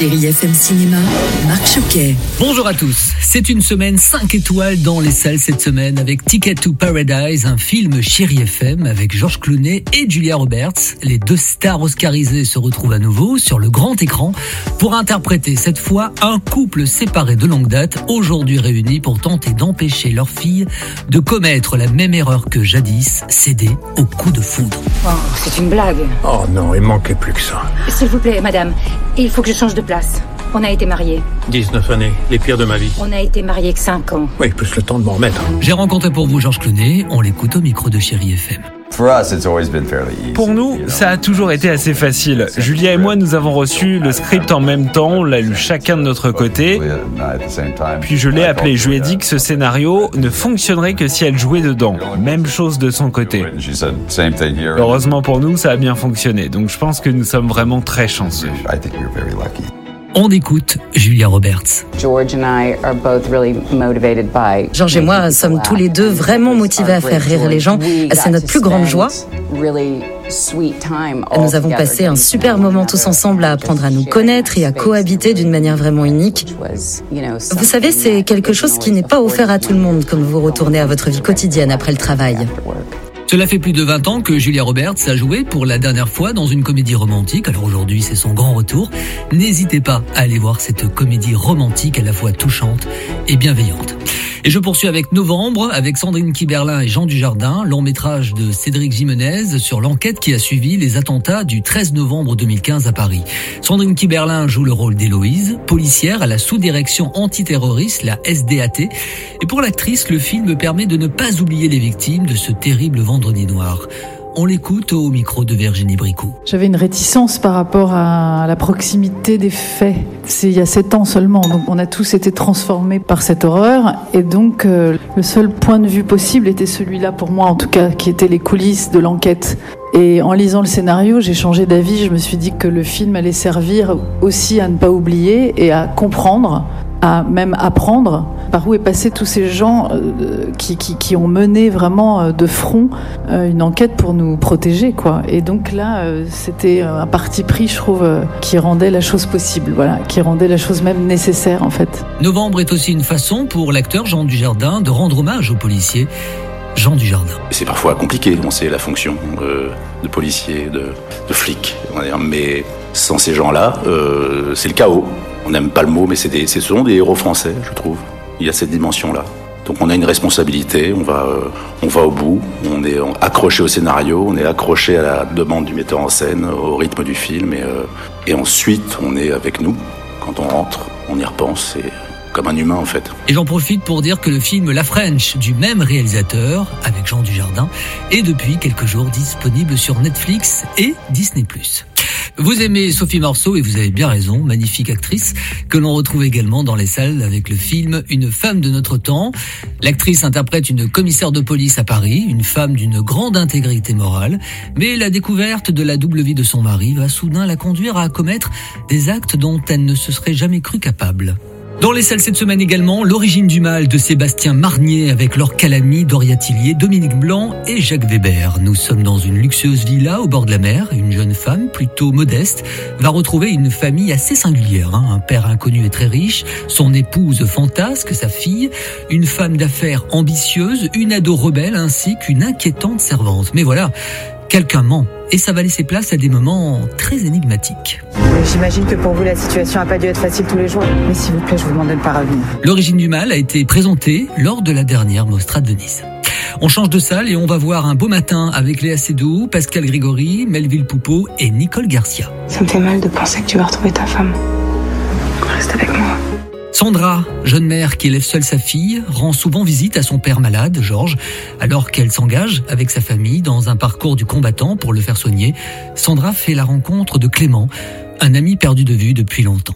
Chérie FM Cinéma, Marc Choquet. Bonjour à tous. C'est une semaine 5 étoiles dans les salles cette semaine avec Ticket to Paradise, un film Chéri FM avec Georges Clooney et Julia Roberts. Les deux stars oscarisées se retrouvent à nouveau sur le grand écran pour interpréter cette fois un couple séparé de longue date, aujourd'hui réunis pour tenter d'empêcher leur fille de commettre la même erreur que jadis, céder au coup de foudre. Oh, c'est une blague. Oh non, il manquait plus que ça. S'il vous plaît, madame, il faut que je change de place. On a été mariés. 19 années, les pires de ma vie. On a été mariés que 5 ans. Oui, plus le temps de m'en remettre. J'ai rencontré pour vous Georges Clooney, on l'écoute au micro de Chéri FM. Pour nous, ça a toujours été assez facile. Julia et moi, nous avons reçu le script en même temps, on l'a lu chacun de notre côté. Puis je l'ai appelé, je lui ai dit que ce scénario ne fonctionnerait que si elle jouait dedans. Même chose de son côté. Heureusement pour nous, ça a bien fonctionné. Donc je pense que nous sommes vraiment très chanceux. On écoute Julia Roberts. George and I are both really motivated by George et moi sommes tous les deux vraiment motivés à faire rire les gens. C'est notre plus grande joie. Nous avons passé un super moment tous ensemble à apprendre à nous connaître et à cohabiter d'une manière vraiment unique. Vous savez, c'est quelque chose qui n'est pas offert à tout le monde quand vous retournez à votre vie quotidienne après le travail. Cela fait plus de 20 ans que Julia Roberts a joué pour la dernière fois dans une comédie romantique. Alors aujourd'hui, c'est son grand retour. N'hésitez pas à aller voir cette comédie romantique à la fois touchante et bienveillante. Et je poursuis avec Novembre, avec Sandrine Kiberlin et Jean Dujardin, long métrage de Cédric Jimenez sur l'enquête qui a suivi les attentats du 13 novembre 2015 à Paris. Sandrine Kiberlin joue le rôle d'Héloïse, policière à la sous-direction antiterroriste, la SDAT. Et pour l'actrice, le film permet de ne pas oublier les victimes de ce terrible vendredi noir. On l'écoute au micro de Virginie Bricot. J'avais une réticence par rapport à la proximité des faits. C'est il y a sept ans seulement, donc on a tous été transformés par cette horreur, et donc euh, le seul point de vue possible était celui-là pour moi, en tout cas, qui était les coulisses de l'enquête. Et en lisant le scénario, j'ai changé d'avis. Je me suis dit que le film allait servir aussi à ne pas oublier et à comprendre, à même apprendre par où est passé tous ces gens euh, qui, qui, qui ont mené vraiment euh, de front euh, une enquête pour nous protéger, quoi. Et donc là, euh, c'était un parti pris, je trouve, euh, qui rendait la chose possible, voilà, qui rendait la chose même nécessaire, en fait. Novembre est aussi une façon pour l'acteur Jean Dujardin de rendre hommage au policier Jean Dujardin. C'est parfois compliqué, on sait la fonction euh, de policier, de, de flic, on va dire, mais sans ces gens-là, euh, c'est le chaos. On n'aime pas le mot, mais c'est des, ce sont des héros français, je trouve. Il y a cette dimension-là. Donc on a une responsabilité, on va, euh, on va au bout, on est accroché au scénario, on est accroché à la demande du metteur en scène, au rythme du film, et, euh, et ensuite on est avec nous. Quand on rentre, on y repense, comme un humain en fait. Et j'en profite pour dire que le film La French du même réalisateur, avec Jean Dujardin, est depuis quelques jours disponible sur Netflix et Disney+. Vous aimez Sophie Marceau et vous avez bien raison, magnifique actrice, que l'on retrouve également dans les salles avec le film Une femme de notre temps. L'actrice interprète une commissaire de police à Paris, une femme d'une grande intégrité morale, mais la découverte de la double vie de son mari va soudain la conduire à commettre des actes dont elle ne se serait jamais cru capable. Dans les salles cette semaine également, L'origine du mal de Sébastien Marnier avec Laure Calamy, Doria Tillier, Dominique Blanc et Jacques Weber. Nous sommes dans une luxueuse villa au bord de la mer. Une jeune femme, plutôt modeste, va retrouver une famille assez singulière. hein. Un père inconnu et très riche, son épouse fantasque, sa fille, une femme d'affaires ambitieuse, une ado rebelle ainsi qu'une inquiétante servante. Mais voilà, quelqu'un ment et ça va laisser place à des moments très énigmatiques. J'imagine que pour vous, la situation n'a pas dû être facile tous les jours. Mais s'il vous plaît, je vous demande de ne pas revenir. L'origine du mal a été présentée lors de la dernière Mostra de Venise. On change de salle et on va voir un beau matin avec Léa Seydoux, Pascal Grégory, Melville Poupeau et Nicole Garcia. Ça me fait mal de penser que tu vas retrouver ta femme. Sandra, jeune mère qui élève seule sa fille, rend souvent visite à son père malade, Georges, alors qu'elle s'engage avec sa famille dans un parcours du combattant pour le faire soigner. Sandra fait la rencontre de Clément, un ami perdu de vue depuis longtemps.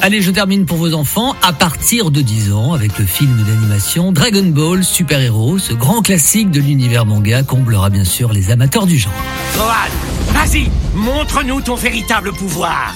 Allez, je termine pour vos enfants à partir de 10 ans avec le film d'animation Dragon Ball Super Hero. Ce grand classique de l'univers manga comblera bien sûr les amateurs du genre. Gohan, vas-y, montre-nous ton véritable pouvoir.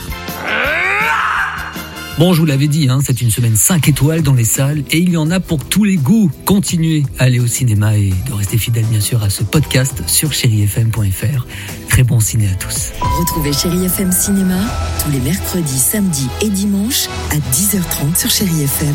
Bon, je vous l'avais dit, hein, c'est une semaine 5 étoiles dans les salles et il y en a pour tous les goûts. Continuez à aller au cinéma et de rester fidèle bien sûr à ce podcast sur chérifm.fr. Très bon ciné à tous. Retrouvez Chéri FM Cinéma tous les mercredis, samedis et dimanches à 10h30 sur Chéri FM.